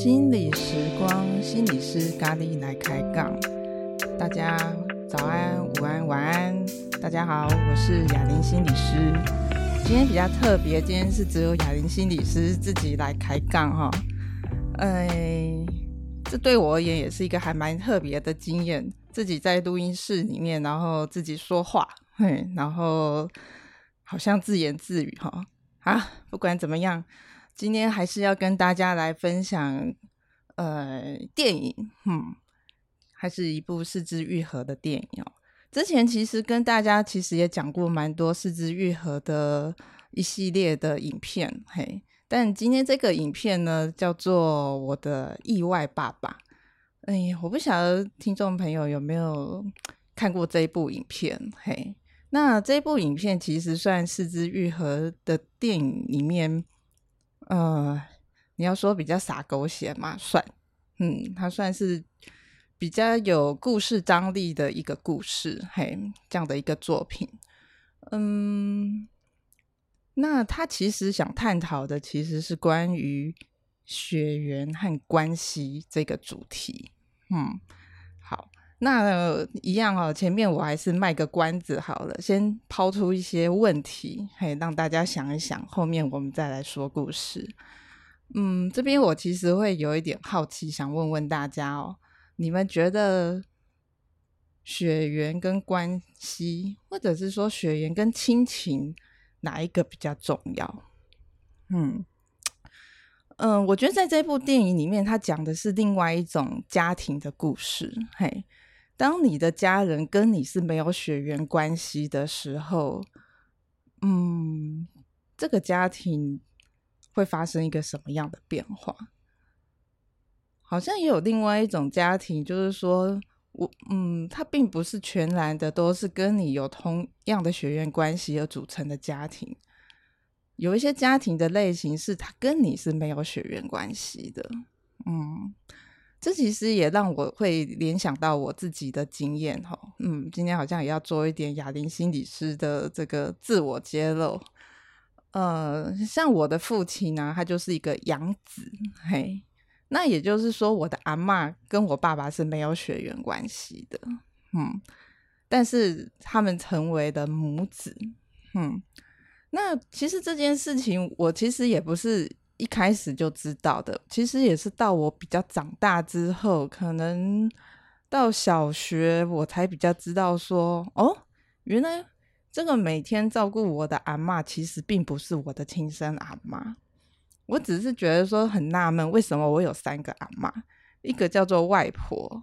心理时光，心理师咖喱来开杠。大家早安、午安、晚安。大家好，我是雅玲心理师。今天比较特别，今天是只有雅玲心理师自己来开杠哈。哎，这对我而言也是一个还蛮特别的经验。自己在录音室里面，然后自己说话，嘿，然后好像自言自语哈。啊，不管怎么样。今天还是要跟大家来分享，呃，电影，嗯，还是一部四肢愈合的电影哦。之前其实跟大家其实也讲过蛮多四肢愈合的一系列的影片，嘿。但今天这个影片呢，叫做《我的意外爸爸》。哎呀，我不晓得听众朋友有没有看过这一部影片，嘿。那这部影片其实算四肢愈合的电影里面。呃，你要说比较洒狗血嘛，算，嗯，它算是比较有故事张力的一个故事，嘿，这样的一个作品，嗯，那他其实想探讨的其实是关于血缘和关系这个主题，嗯，那、一样哦，前面我还是卖个关子好了，先抛出一些问题，嘿，让大家想一想，后面我们再来说故事。嗯，这边我其实会有一点好奇，想问问大家哦，你们觉得血缘跟关系，或者是说血缘跟亲情，哪一个比较重要？嗯嗯，我觉得在这部电影里面，它讲的是另外一种家庭的故事。嘿，当你的家人跟你是没有血缘关系的时候，嗯，这个家庭。会发生一个什么样的变化？好像也有另外一种家庭，就是说我嗯，他并不是全然的都是跟你有同样的血缘关系而组成的家庭。有一些家庭的类型是他跟你是没有血缘关系的。嗯，这其实也让我会联想到我自己的经验哈。嗯，今天好像也要做一点雅玲心理师的这个自我揭露。呃，像我的父亲呢，他就是一个养子，嘿，那也就是说，我的阿嬷跟我爸爸是没有血缘关系的，嗯，但是他们成为了母子，嗯，那其实这件事情，我其实也不是一开始就知道的，其实也是到我比较长大之后，可能到小学，我才比较知道说，哦，原来。这个每天照顾我的阿嬷，其实并不是我的亲生阿嬷。我只是觉得说很纳闷，为什么我有三个阿嬷？一个叫做外婆，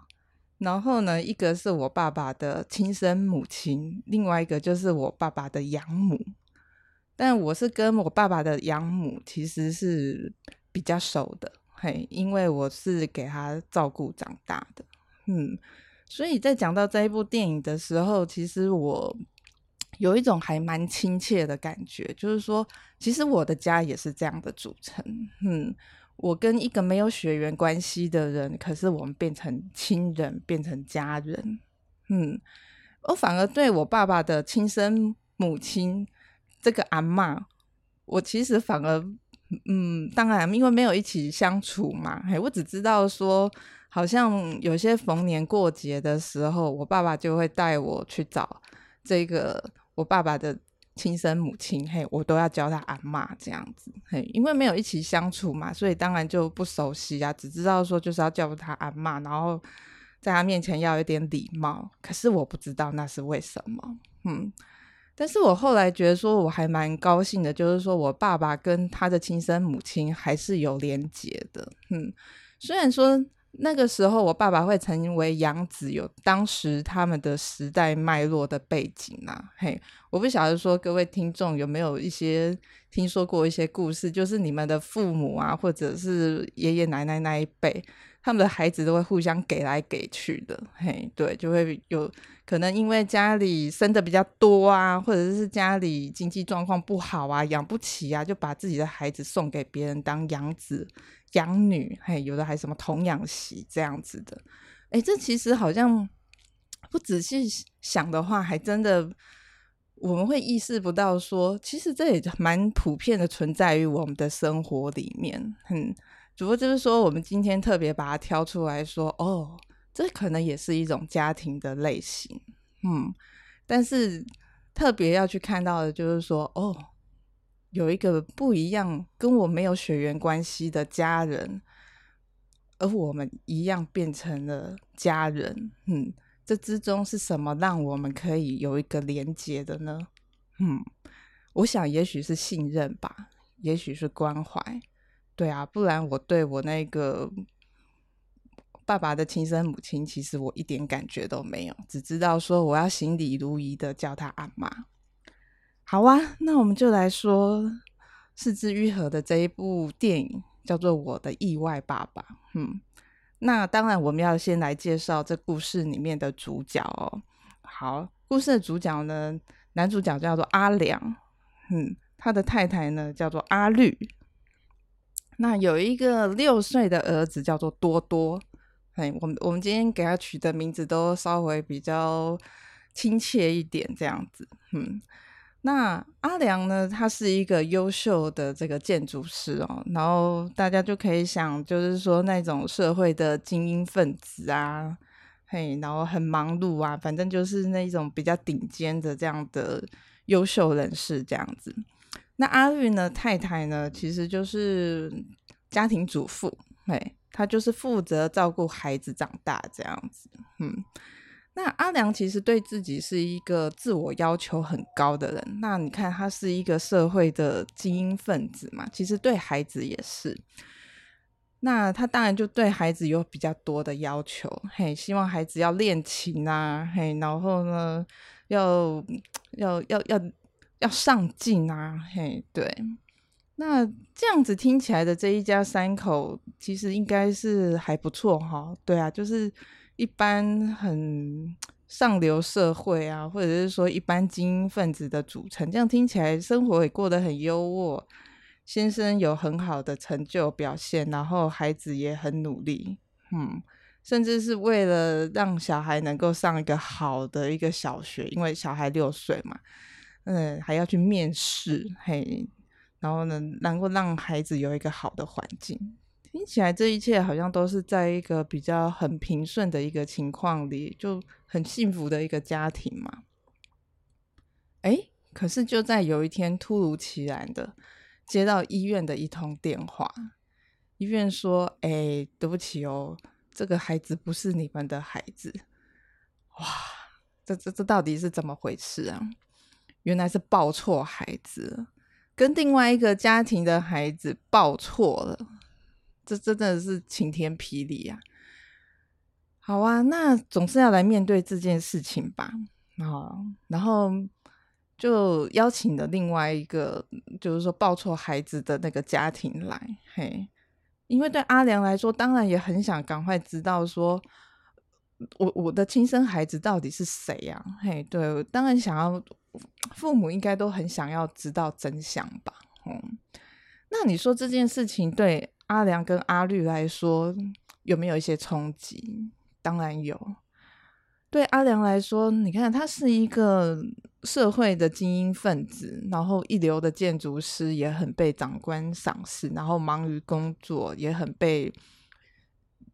然后呢，一个是我爸爸的亲生母亲，另外一个就是我爸爸的养母。但我是跟我爸爸的养母其实是比较熟的，嘿，因为我是给他照顾长大的。嗯，所以在讲到这一部电影的时候，其实我。有一种还蛮亲切的感觉，就是说，其实我的家也是这样的组成。嗯，我跟一个没有血缘关系的人，可是我们变成亲人，变成家人。嗯，我反而对我爸爸的亲生母亲这个阿嬷，我其实反而，嗯，当然因为没有一起相处嘛，嘿，我只知道说，好像有些逢年过节的时候，我爸爸就会带我去找这个。我爸爸的亲生母亲，嘿，我都要叫他阿嬷这样子，嘿，因为没有一起相处嘛，所以当然就不熟悉啊，只知道说就是要叫他阿嬷，然后在他面前要有点礼貌。可是我不知道那是为什么，嗯，但是我后来觉得说我还蛮高兴的，就是说我爸爸跟他的亲生母亲还是有连结的，嗯，虽然说。那个时候，我爸爸会成为养子，有当时他们的时代脉络的背景啊。嘿，我不晓得说各位听众有没有一些听说过一些故事，就是你们的父母啊，或者是爷爷奶奶那一辈，他们的孩子都会互相给来给去的。嘿，对，就会有可能因为家里生的比较多啊，或者是家里经济状况不好啊，养不起啊，就把自己的孩子送给别人当养子。养女，嘿，有的还什么童养媳这样子的，哎，这其实好像不仔细想的话，还真的我们会意识不到说，其实这也蛮普遍的存在于我们的生活里面。嗯，只不过就是说，我们今天特别把它挑出来说，哦，这可能也是一种家庭的类型，嗯，但是特别要去看到的就是说，哦，有一个不一样，跟我没有血缘关系的家人，而我们一样变成了家人，嗯，这之中是什么让我们可以有一个连接的呢？嗯，我想也许是信任吧，也许是关怀。对啊，不然我对我那个爸爸的亲生母亲，其实我一点感觉都没有，只知道说我要行礼如仪的叫他阿妈。好啊，那我们就来说四肢愈合的这一部电影，叫做《我的意外爸爸》。嗯，那当然我们要先来介绍这故事里面的主角哦。好，故事的主角呢，男主角叫做阿良，嗯，他的太太呢叫做阿绿。那有一个六岁的儿子叫做多多，哎，我们我们今天给他取的名字都稍微比较亲切一点，这样子，嗯。那阿良呢，他是一个优秀的这个建筑师哦，然后大家就可以想，就是说那种社会的精英分子啊，嘿，然后很忙碌啊，反正就是那种比较顶尖的这样的优秀人士这样子。那阿玉呢？太太呢？其实就是家庭主妇，哎，她就是负责照顾孩子长大这样子。嗯，那阿良其实对自己是一个自我要求很高的人。那你看，他是一个社会的精英分子嘛，其实对孩子也是。那他当然就对孩子有比较多的要求，嘿，希望孩子要练琴啊，嘿，然后呢，要要要要。要上进啊，嘿，对，那这样子听起来的这一家三口，其实应该是还不错哈。对啊，就是一般很上流社会啊，或者是说一般精英分子的组成，这样听起来生活也过得很优渥，先生有很好的成就表现，然后孩子也很努力，嗯，甚至是为了让小孩能够上一个好的一个小学，因为小孩六岁嘛。嗯，还要去面试，嘿，然后呢，能够让孩子有一个好的环境，听起来这一切好像都是在一个比较很平顺的一个情况里，就很幸福的一个家庭嘛。哎，可是就在有一天，突如其然的接到医院的一通电话，医院说：“哎，对不起哦，这个孩子不是你们的孩子。”哇，这这这到底是怎么回事啊？原来是抱错孩子，跟另外一个家庭的孩子抱错了，这真的是晴天霹雳啊！好啊，那总是要来面对这件事情吧。啊，然后就邀请了另外一个，就是说抱错孩子的那个家庭来。嘿，因为对阿良来说，当然也很想赶快知道说，我我的亲生孩子到底是谁呀？嘿，对，当然想要。父母应该都很想要知道真相吧？嗯，那你说这件事情对阿良跟阿绿来说有没有一些冲击？当然有。对阿良来说，你看他是一个社会的精英分子，然后一流的建筑师，也很被长官赏识，然后忙于工作，也很被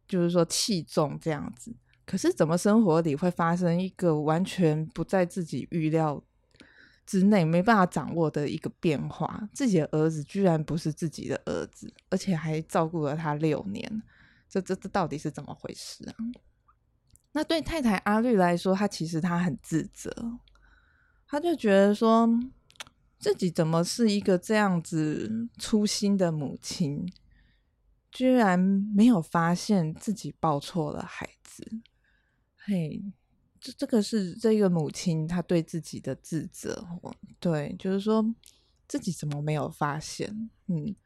就是说器重这样子。可是怎么生活里会发生一个完全不在自己预料之内没办法掌握的一个变化，自己的儿子居然不是自己的儿子，而且还照顾了他六年，这这这到底是怎么回事啊？那对太太阿绿来说，她其实她很自责，她就觉得说自己怎么是一个这样子粗心的母亲，居然没有发现自己抱错了孩子，嘿。这这个是这个母亲她对自己的自责，对，就是说自己怎么没有发现？嗯，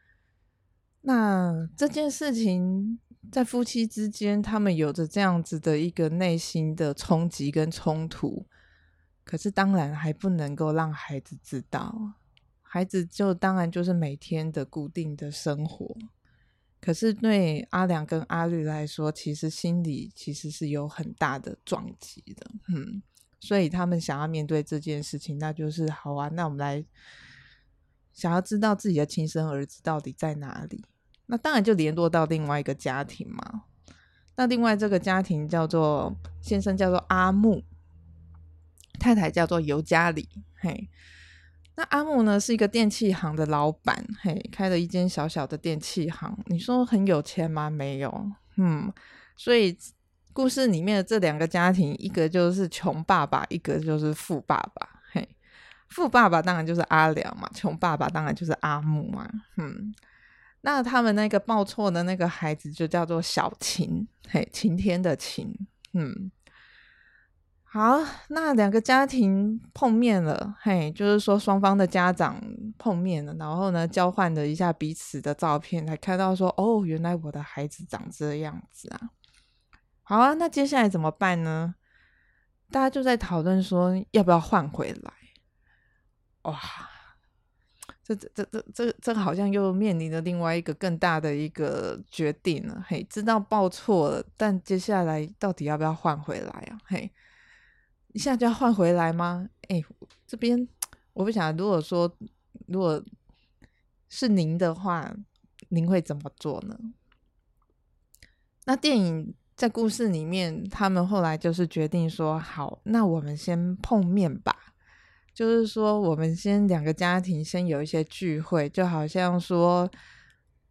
那这件事情在夫妻之间，他们有着这样子的一个内心的冲击跟冲突，可是当然还不能够让孩子知道，孩子就当然就是每天的固定的生活。可是对阿良跟阿绿来说，其实心里其实是有很大的撞击的，嗯，所以他们想要面对这件事情，那就是好啊，那我们来想要知道自己的亲生儿子到底在哪里，那当然就联络到另外一个家庭嘛。那另外这个家庭叫做先生叫做阿木，太太叫做尤加里。嘿，那阿木呢是一个电器行的老板，嘿，开了一间小小的电器行。你说很有钱吗？没有，嗯。所以故事里面的这两个家庭，一个就是穷爸爸，一个就是富爸爸。嘿，富爸爸当然就是阿良嘛，穷爸爸当然就是阿木嘛，嗯。那他们那个报错的那个孩子就叫做小晴，嘿，晴天的晴，嗯，好，那两个家庭碰面了，嘿，就是说双方的家长碰面了，然后呢，交换了一下彼此的照片，才看到说，哦，原来我的孩子长这样子啊，好啊，那接下来怎么办呢？大家就在讨论说，要不要换回来？哇！这这这这这这好像又面临着另外一个更大的一个决定了。嘿，知道报错了，但接下来到底要不要换回来啊？嘿，一下就要换回来吗？哎，这边我不想，如果说如果是您的话，您会怎么做呢？那电影在故事里面，他们后来就是决定说，好，那我们先碰面吧。就是说，我们先两个家庭先有一些聚会，就好像说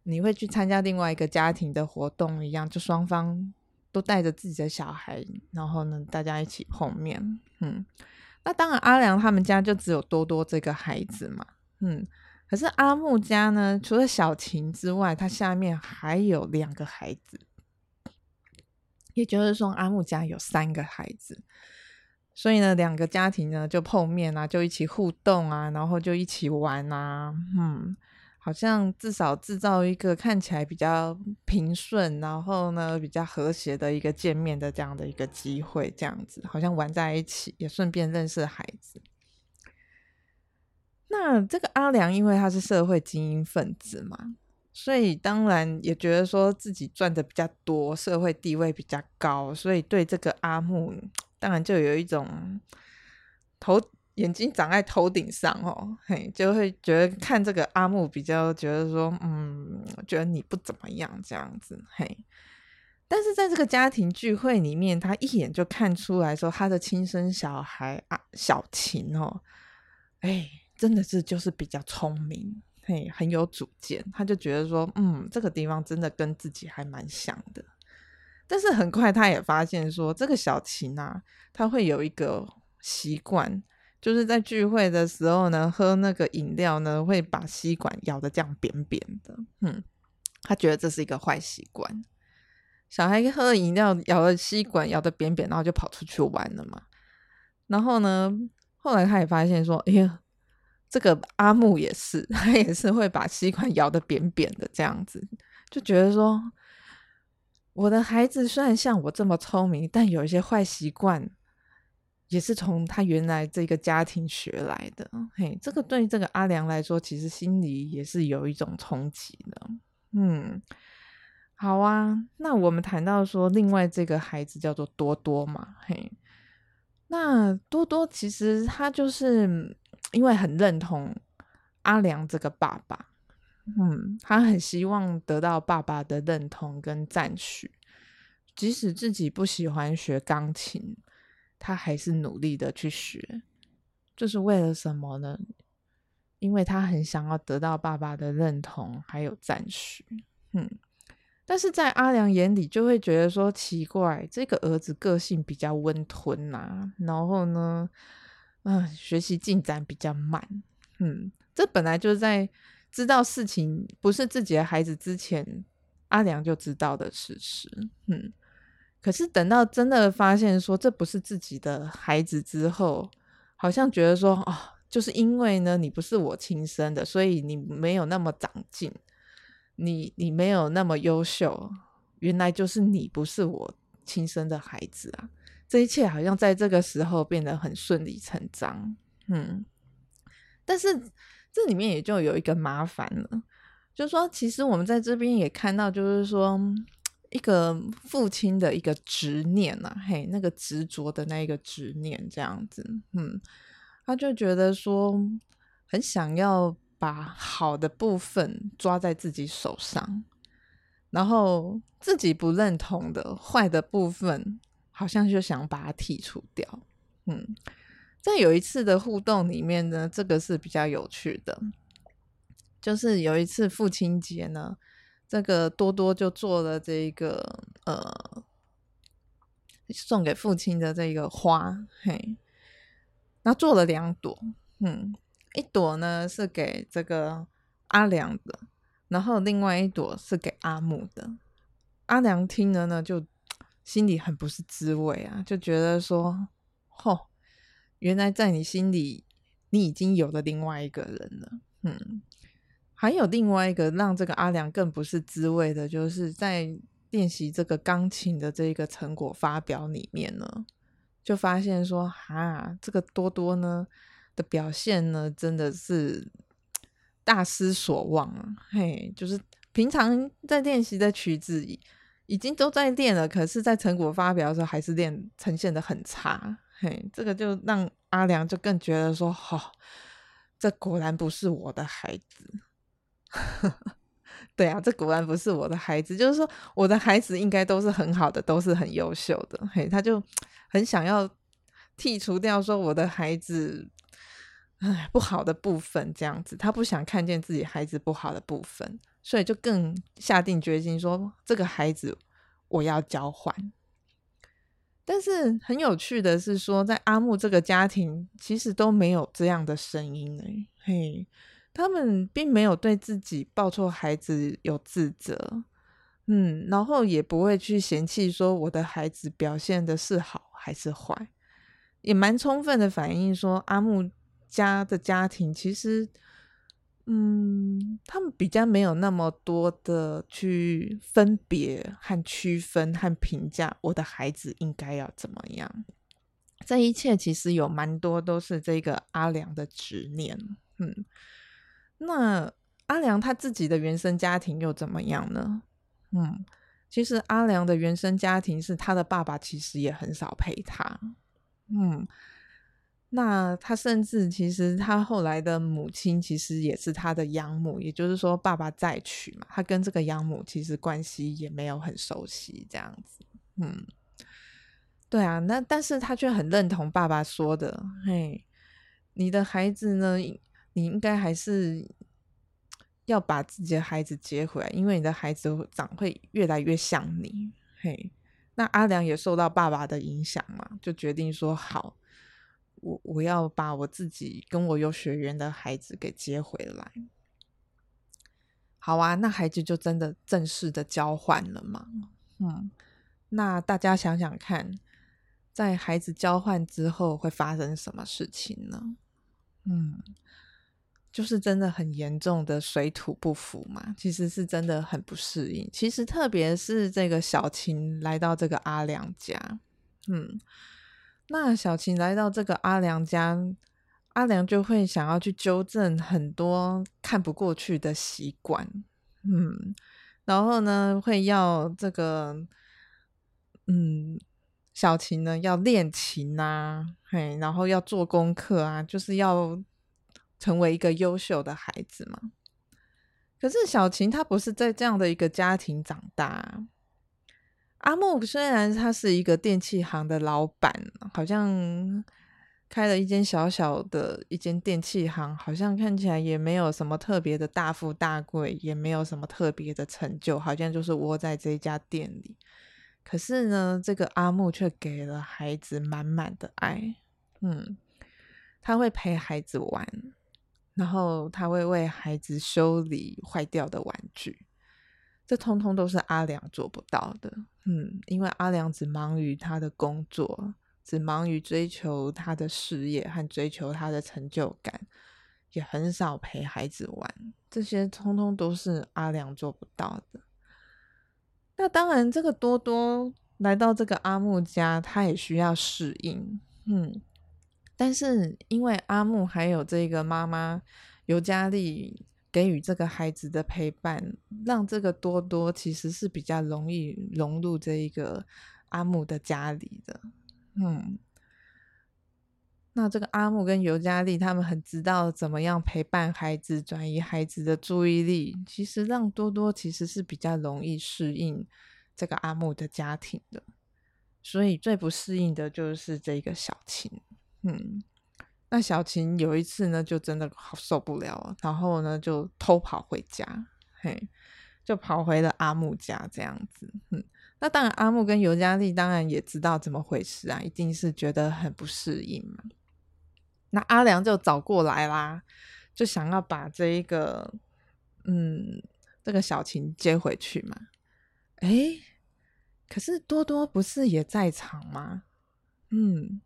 你会去参加另外一个家庭的活动一样，就双方都带着自己的小孩，然后呢，大家一起碰面。嗯，那当然，阿良他们家就只有多多这个孩子嘛。嗯，可是阿木家呢，除了小晴之外，他下面还有两个孩子，也就是说，阿木家有三个孩子。所以呢，两个家庭呢就碰面啊，就一起互动啊，然后就一起玩啊，嗯，好像至少制造一个看起来比较平顺，然后呢比较和谐的一个见面的这样的一个机会，这样子好像玩在一起，也顺便认识孩子。那这个阿良因为他是社会精英分子嘛，所以当然也觉得说自己赚的比较多，社会地位比较高，所以对这个阿木。当然就有一种头眼睛长在头顶上哦，嘿，就会觉得看这个阿木比较觉得说，嗯，觉得你不怎么样这样子，嘿。但是在这个家庭聚会里面，他一眼就看出来说，他的亲生小孩啊，小晴哦，哎，真的是就是比较聪明，嘿，很有主见，他就觉得说，嗯，这个地方真的跟自己还蛮像的。但是很快，他也发现说，这个小晴啊，他会有一个习惯，就是在聚会的时候呢，喝那个饮料呢，会把吸管咬得这样扁扁的。嗯，他觉得这是一个坏习惯。小孩喝饮料，咬了吸管，咬得扁扁，然后就跑出去玩了嘛。然后呢，后来他也发现说，哎呀，这个阿木也是，他也是会把吸管咬得扁扁的这样子，就觉得说。我的孩子虽然像我这么聪明，但有一些坏习惯，也是从他原来这个家庭学来的。嘿，这个对这个阿良来说，其实心里也是有一种冲击的。嗯，好啊，那我们谈到说，另外这个孩子叫做多多嘛，嘿，那多多其实他就是因为很认同阿良这个爸爸。嗯，他很希望得到爸爸的认同跟赞许，即使自己不喜欢学钢琴，他还是努力的去学，这是为了什么呢？因为他很想要得到爸爸的认同还有赞许。嗯，但是在阿良眼里就会觉得说奇怪，这个儿子个性比较温吞呐，然后呢，嗯，学习进展比较慢。嗯，这本来就是在。知道事情不是自己的孩子之前，阿良就知道的事实。嗯，可是等到真的发现说这不是自己的孩子之后，好像觉得说哦，就是因为呢你不是我亲生的，所以你没有那么长进，你你没有那么优秀，原来就是你不是我亲生的孩子啊！这一切好像在这个时候变得很顺理成章。嗯，但是。这里面也就有一个麻烦了，就是说，其实我们在这边也看到，就是说，一个父亲的一个执念啊，嘿，那个执着的那一个执念，这样子，嗯，他就觉得说，很想要把好的部分抓在自己手上，然后自己不认同的坏的部分，好像就想把它剔除掉。嗯，在有一次的互动里面呢，这个是比较有趣的，就是有一次父亲节呢，这个多多就做了这一个呃送给父亲的这个花，嘿，那做了两朵，嗯，一朵呢是给这个阿良的。然后另外一朵是给阿木的，阿良听了呢，就心里很不是滋味啊，就觉得说，吼，原来在你心里，你已经有了另外一个人了，嗯，还有另外一个让这个阿良更不是滋味的，就是在练习这个钢琴的这个成果发表里面呢，就发现说，哈，这个多多呢的表现呢，真的是。大失所望啊！嘿，就是平常在练习的曲子已已经都在练了，可是，在成果发表的时候还是练呈现的很差。嘿，这个就让阿良就更觉得说：“哈、哦，这果然不是我的孩子。” 对啊，这果然不是我的孩子。就是说，我的孩子应该都是很好的，都是很优秀的。嘿，他就很想要剔除掉说我的孩子。唉，不好的部分这样子，他不想看见自己孩子不好的部分，所以就更下定决心说：“这个孩子我要交换。”但是很有趣的是说，在阿木这个家庭，其实都没有这样的声音哎，嘿，他们并没有对自己抱错孩子有自责，嗯，然后也不会去嫌弃说我的孩子表现的是好还是坏，也蛮充分的反映说阿木。家的家庭其实，嗯，他们比较没有那么多的去分别和区分和评价我的孩子应该要怎么样。这一切其实有蛮多都是这个阿良的执念。嗯，那阿良他自己的原生家庭又怎么样呢？嗯，其实阿良的原生家庭是他的爸爸其实也很少陪他。嗯。那他甚至其实他后来的母亲其实也是他的养母，也就是说爸爸再娶嘛，他跟这个养母其实关系也没有很熟悉这样子。嗯，对啊，那但是他却很认同爸爸说的，嘿，你的孩子呢，你应该还是要把自己的孩子接回来，因为你的孩子长会越来越像你。嘿，那阿良也受到爸爸的影响嘛，就决定说好。我我要把我自己跟我有血缘的孩子给接回来。好啊，那孩子就真的正式的交换了嘛？嗯，那大家想想看，在孩子交换之后会发生什么事情呢？嗯，就是真的很严重的水土不服嘛。其实是真的很不适应。其实特别是这个小琴来到这个阿良家，嗯。那小琴来到这个阿良家，阿良就会想要去纠正很多看不过去的习惯，嗯，然后呢，会要这个，嗯，小琴呢要练琴啊，嘿，然后要做功课啊，就是要成为一个优秀的孩子嘛。可是小琴她不是在这样的一个家庭长大。阿木虽然他是一个电器行的老板，好像开了一间小小的一间电器行，好像看起来也没有什么特别的大富大贵，也没有什么特别的成就，好像就是窝在这一家店里。可是呢，这个阿木却给了孩子满满的爱。嗯，他会陪孩子玩，然后他会为孩子修理坏掉的玩具。这通通都是阿良做不到的，嗯，因为阿良只忙于他的工作，只忙于追求他的事业和追求他的成就感，也很少陪孩子玩。这些通通都是阿良做不到的。那当然，这个多多来到这个阿木家，他也需要适应，嗯，但是因为阿木还有这个妈妈尤加利。给予这个孩子的陪伴，让这个多多其实是比较容易融入这一个阿木的家里的。嗯，那这个阿木跟尤加利他们很知道怎么样陪伴孩子，转移孩子的注意力，其实让多多其实是比较容易适应这个阿木的家庭的。所以最不适应的就是这个小琴。嗯，那小琴有一次呢，就真的好受不了，然后呢就偷跑回家，嘿，就跑回了阿木家这样子。嗯，那当然阿木跟尤加利当然也知道怎么回事啊，一定是觉得很不适应嘛。那阿良就找过来啦，就想要把这一个，嗯，这个小琴接回去嘛。诶，可是多多不是也在场吗？嗯，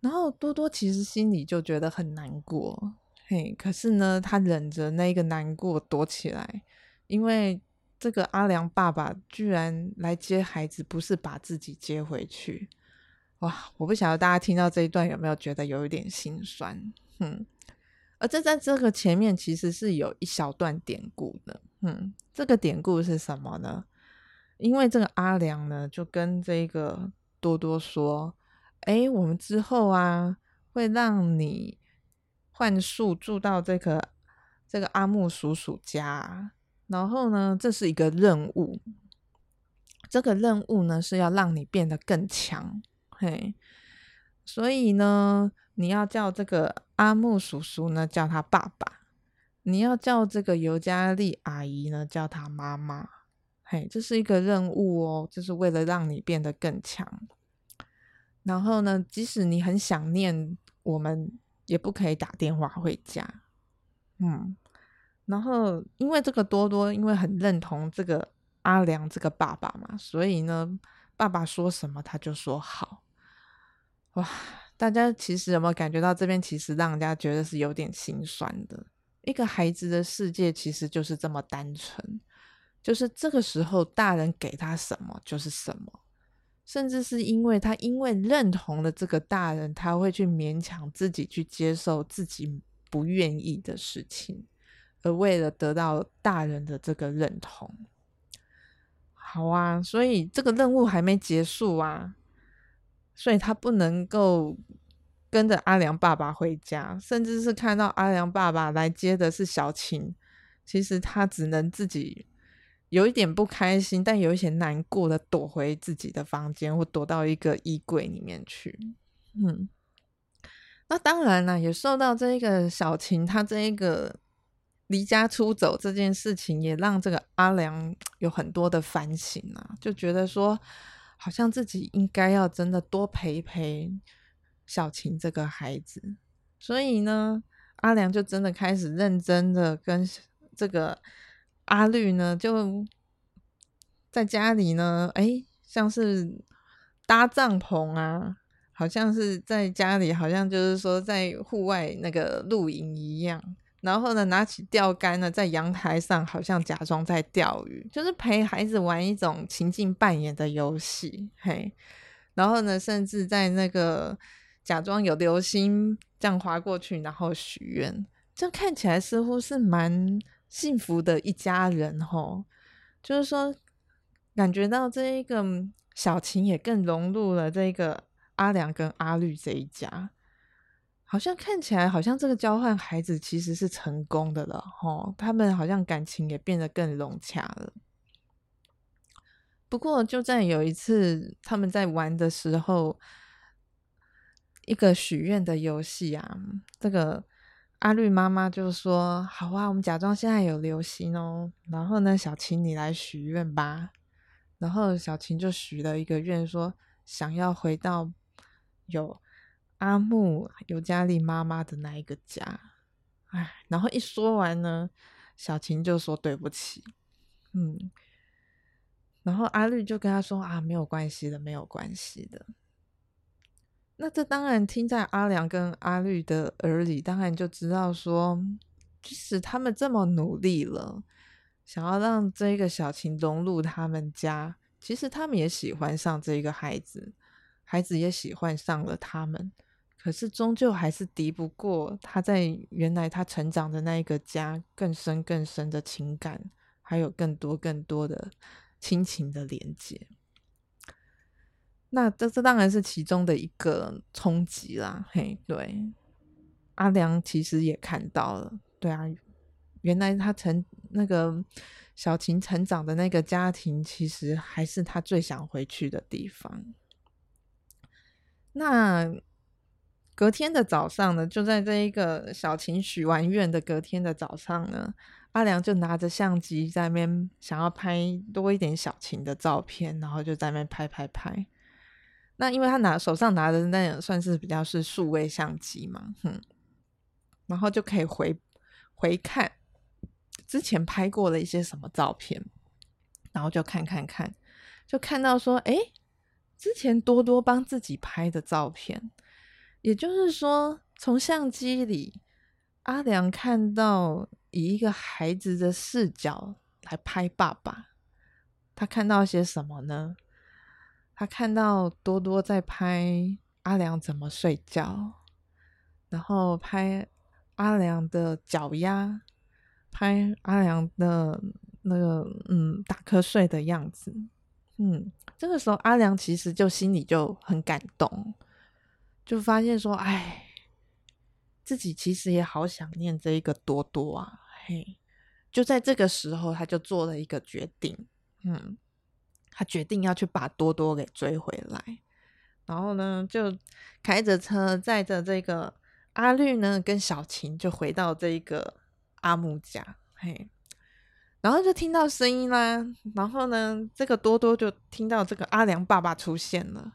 然后多多其实心里就觉得很难过，嘿，可是呢，他忍着那个难过躲起来，因为这个阿良爸爸居然来接孩子，不是把自己接回去。哇，我不晓得大家听到这一段有没有觉得有一点心酸，嗯，而这在这个前面其实是有一小段典故的，嗯，这个典故是什么呢？因为这个阿良呢就跟这个多多说，诶，我们之后啊会让你换宿住到这个这个阿木叔叔家，然后呢这是一个任务，这个任务呢是要让你变得更强。嘿，所以呢，你要叫这个阿木叔叔呢，叫他爸爸；你要叫这个尤加利阿姨呢，叫他妈妈。嘿，这是一个任务哦，就是为了让你变得更强。然后呢，即使你很想念我们，也不可以打电话回家。嗯，然后因为这个多多，因为很认同这个阿良这个爸爸嘛，所以呢，爸爸说什么他就说好。哇，大家其实有没有感觉到这边其实让人家觉得是有点心酸的？一个孩子的世界其实就是这么单纯，就是这个时候大人给他什么就是什么，甚至是因为他因为认同了这个大人，他会去勉强自己去接受自己不愿意的事情，而为了得到大人的这个认同。好啊，所以这个任务还没结束啊。所以他不能够跟着阿良爸爸回家，甚至是看到阿良爸爸来接的是小琴，其实他只能自己有一点不开心，但有一些难过的躲回自己的房间，或躲到一个衣柜里面去。嗯，那当然了，也受到这一个小琴他这一个离家出走这件事情，也让这个阿良有很多的反省啊，就觉得说。好像自己应该要真的多陪陪小琴这个孩子，所以呢，阿良就真的开始认真的跟这个阿绿呢，就在家里呢，哎，像是搭帐篷啊，好像是在家里，好像就是说在户外那个露营一样。然后呢，拿起钓竿呢，在阳台上好像假装在钓鱼，就是陪孩子玩一种情境扮演的游戏，嘿。然后呢，甚至在那个假装有流星这样划过去，然后许愿，这看起来似乎是蛮幸福的一家人吼。就是说，感觉到这一个小琴也更融入了这个阿良跟阿绿这一家。好像看起来，好像这个交换孩子其实是成功的了，吼，他们好像感情也变得更融洽了。不过，就在有一次他们在玩的时候，一个许愿的游戏啊，这个阿绿妈妈就说：“好啊，我们假装现在有流星哦，然后呢，小琴你来许愿吧。”然后小琴就许了一个愿，说想要回到有。阿木尤加利妈妈的那一个家，哎，然后一说完呢，小琴就说对不起，嗯，然后阿绿就跟他说啊，没有关系的，没有关系的。那这当然听在阿良跟阿绿的耳里，当然就知道说，即使他们这么努力了，想要让这个小琴融入他们家，其实他们也喜欢上这个孩子，孩子也喜欢上了他们。可是终究还是敌不过他在原来他成长的那一个家更深更深的情感，还有更多更多的亲情的连接。那这这当然是其中的一个冲击啦。嘿，对，阿良其实也看到了，对啊，原来他成那个小琴成长的那个家庭，其实还是他最想回去的地方。那隔天的早上呢，就在这一个小琴许完愿的隔天的早上呢，阿良就拿着相机在那边想要拍多一点小琴的照片，然后就在那边拍拍拍。那因为他拿手上拿的那也算是比较是数位相机嘛，哼，然后就可以回回看之前拍过的一些什么照片，然后就看看看，就看到说，哎，之前多多帮自己拍的照片，也就是说，从相机里阿良看到以一个孩子的视角来拍爸爸，他看到些什么呢？他看到多多在拍阿良怎么睡觉，然后拍阿良的脚丫，拍阿良的那个嗯打瞌睡的样子，嗯，这个时候阿良其实就心里就很感动，就发现说，哎，自己其实也好想念这一个多多啊，嘿，就在这个时候，他就做了一个决定，嗯。他决定要去把多多给追回来，然后呢，就开着车载着这个阿绿呢，跟小琴就回到这个阿木家，嘿，然后就听到声音啦，然后呢，这个多多就听到这个阿良爸爸出现了，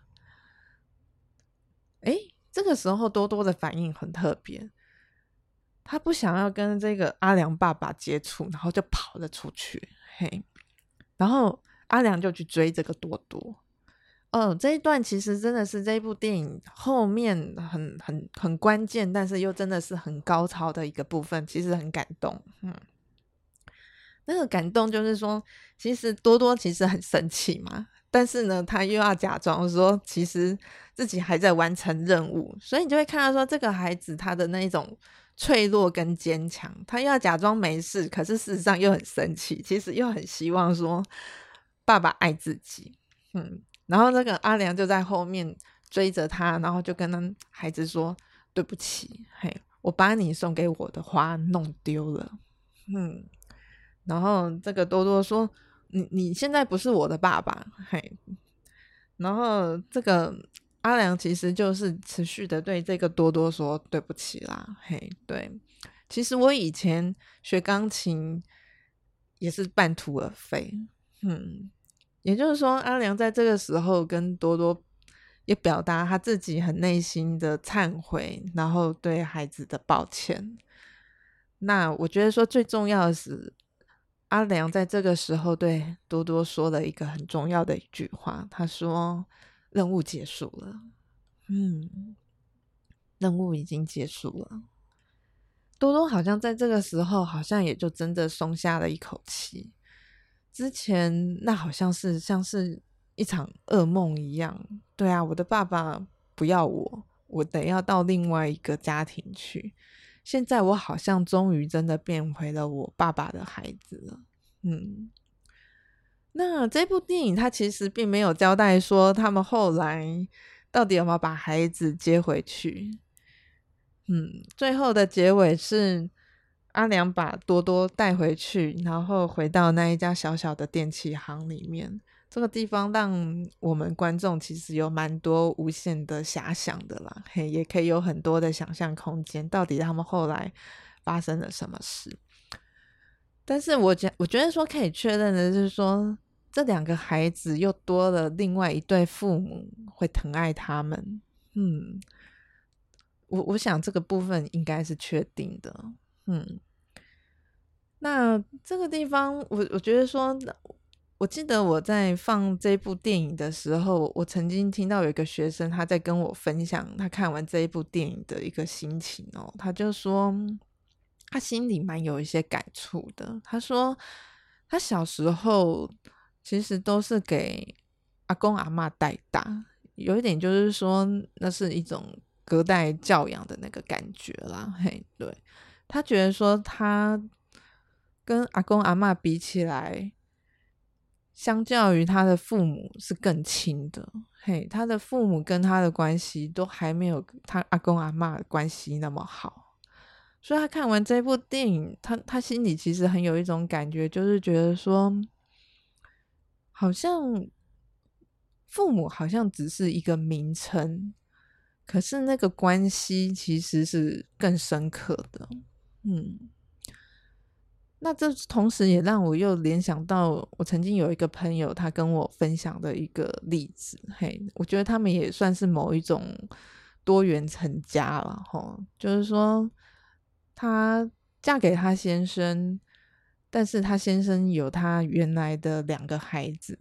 诶，这个时候多多的反应很特别，他不想要跟这个阿良爸爸接触，然后就跑了出去，嘿，然后。阿良就去追这个多多，哦，这一段其实真的是这部电影后面很很很关键，但是又真的是很高潮的一个部分，其实很感动。嗯，那个感动就是说，其实多多其实很生气嘛，但是呢，他又要假装说，其实自己还在完成任务，所以你就会看到说，这个孩子他的那一种脆弱跟坚强，他又要假装没事，可是事实上又很生气，其实又很希望说。爸爸爱自己，嗯，然后那个阿良就在后面追着他，然后就跟他孩子说：“对不起，嘿，我把你送给我的花弄丢了。”嗯，然后这个多多说：“你你现在不是我的爸爸，嘿。”然后这个阿良其实就是持续的对这个多多说：“对不起啦，嘿，对，其实我以前学钢琴也是半途而废。”嗯，也就是说，阿良在这个时候跟多多也表达他自己很内心的忏悔，然后对孩子的抱歉。那我觉得说最重要的是，阿良在这个时候对多多说了一个很重要的一句话，他说：“任务结束了。”嗯，任务已经结束了。多多好像在这个时候，好像也就真的松下了一口气。之前那好像是像是一场噩梦一样，对啊，我的爸爸不要我，我得要到另外一个家庭去。现在我好像终于真的变回了我爸爸的孩子了。嗯，那这部电影它其实并没有交代说他们后来到底有没有把孩子接回去。嗯，最后的结尾是。阿良把多多带回去，然后回到那一家小小的电器行里面。这个地方让我们观众其实有蛮多无限的遐想的啦，嘿，也可以有很多的想象空间。到底他们后来发生了什么事？但是我觉我觉得说可以确认的是说，这两个孩子又多了另外一对父母会疼爱他们。嗯，我我想这个部分应该是确定的。嗯，那这个地方，我我觉得说，我记得我在放这部电影的时候，我曾经听到有一个学生他在跟我分享他看完这一部电影的一个心情哦，他就说他心里蛮有一些感触的。他说他小时候其实都是给阿公阿嬷带大，有一点就是说那是一种隔代教养的那个感觉啦。嘿，对。他觉得说，他跟阿公阿嬷比起来，相较于他的父母是更亲的。嘿，他的父母跟他的关系都还没有他阿公阿嬷关系那么好，所以他看完这部电影，他他心里其实很有一种感觉，就是觉得说，好像父母好像只是一个名称，可是那个关系其实是更深刻的，嗯。那这同时也让我又联想到，我曾经有一个朋友，他跟我分享的一个例子。嘿，我觉得他们也算是某一种多元成家了，吼，就是说，她嫁给她先生，但是她先生有他原来的两个孩子，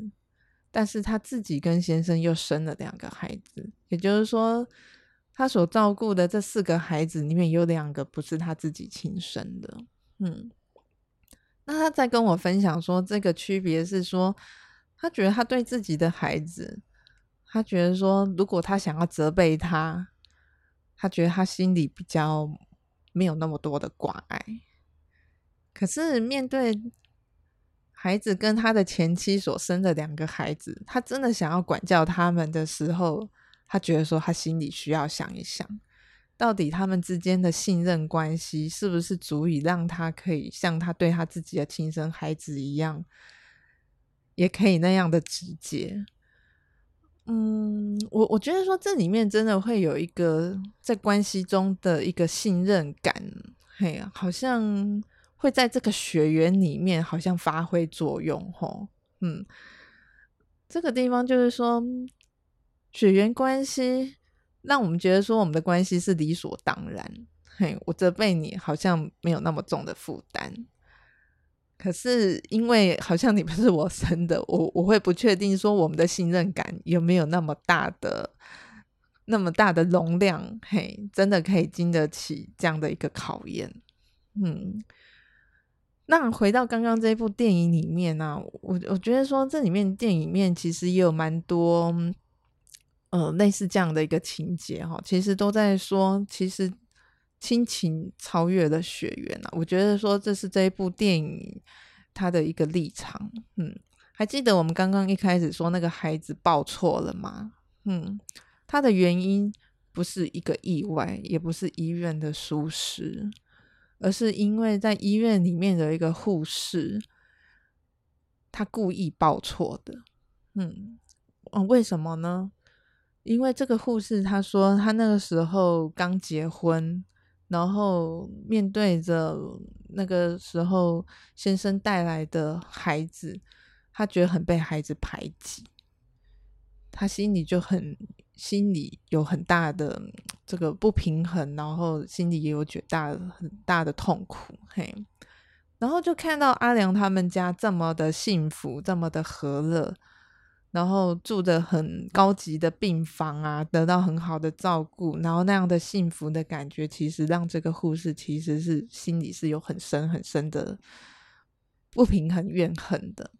但是她自己跟先生又生了两个孩子，也就是说，他所照顾的这四个孩子里面有两个不是他自己亲生的，嗯。那他在跟我分享说，这个区别是说，他觉得他对自己的孩子，他觉得说，如果他想要责备他，他觉得他心里比较没有那么多的关爱。可是面对孩子跟他的前妻所生的两个孩子，他真的想要管教他们的时候，他觉得说，他心里需要想一想。到底他们之间的信任关系是不是足以让他可以像他对他自己的亲生孩子一样，也可以那样的直接？嗯，我我觉得说这里面真的会有一个在关系中的一个信任感，嘿，好像会在这个血缘里面好像发挥作用，吼，嗯，这个地方就是说血缘关系。让我们觉得说我们的关系是理所当然，嘿，我责备你好像没有那么重的负担。可是因为好像你不是我生的，我我会不确定说我们的信任感有没有那么大的那么大的容量，嘿，真的可以经得起这样的一个考验。嗯，那回到刚刚这部电影里面呢，我我觉得说这里面电影面其实也有蛮多。呃，类似这样的一个情节哈，其实都在说，其实亲情超越了血缘啊。我觉得说这是这一部电影它的一个立场。嗯，还记得我们刚刚一开始说那个孩子报错了吗？嗯，他的原因不是一个意外，也不是医院的疏失，而是因为在医院里面的一个护士，他故意报错的。嗯，哦，为什么呢？因为这个护士，她说她那个时候刚结婚，然后面对着那个时候先生带来的孩子，她觉得很被孩子排挤，他心里就很心里有很大的这个不平衡，然后心里也有绝大很大的痛苦，嘿，然后就看到阿良他们家这么的幸福，这么的和乐。然后住的很高级的病房啊，得到很好的照顾，然后那样的幸福的感觉，其实让这个护士其实是心里是有很深很深的不平衡怨恨的，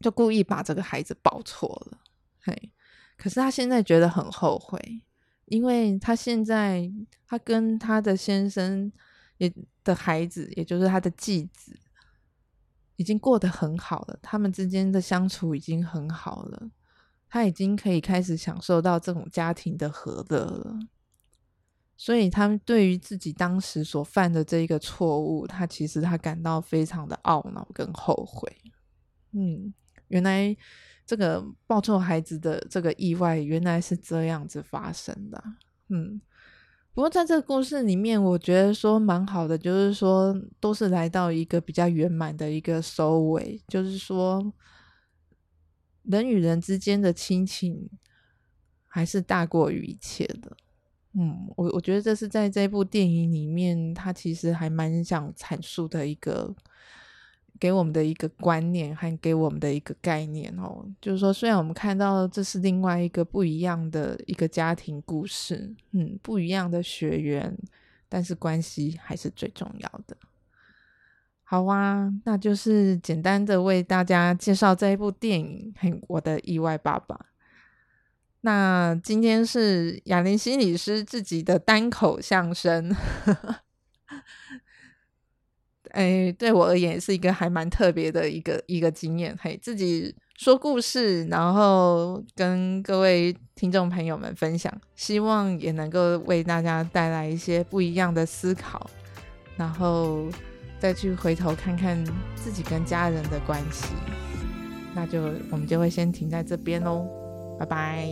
就故意把这个孩子抱错了。嘿，可是他现在觉得很后悔，因为他现在他跟他的先生也的孩子，也就是他的继子。已经过得很好了，他们之间的相处已经很好了，他已经可以开始享受到这种家庭的和乐了。所以，他们对于自己当时所犯的这一个错误，他其实他感到非常的懊恼跟后悔。嗯，原来这个抱错孩子的这个意外，原来是这样子发生的。嗯。不过在这个故事里面，我觉得说蛮好的，就是说都是来到一个比较圆满的一个收尾，就是说人与人之间的亲情还是大过于一切的。嗯，我我觉得这是在这部电影里面，他其实还蛮想阐述的一个。给我们的一个观念和给我们的一个概念哦，就是说，虽然我们看到这是另外一个不一样的一个家庭故事，嗯，不一样的血缘，但是关系还是最重要的。好啊，那就是简单的为大家介绍这一部电影《很我的意外爸爸》。那今天是雅玲心理师自己的单口相声。哎，对我而言是一个还蛮特别的一个一个经验，嘿，自己说故事，然后跟各位听众朋友们分享，希望也能够为大家带来一些不一样的思考，然后再去回头看看自己跟家人的关系。那就我们就会先停在这边喽，拜拜。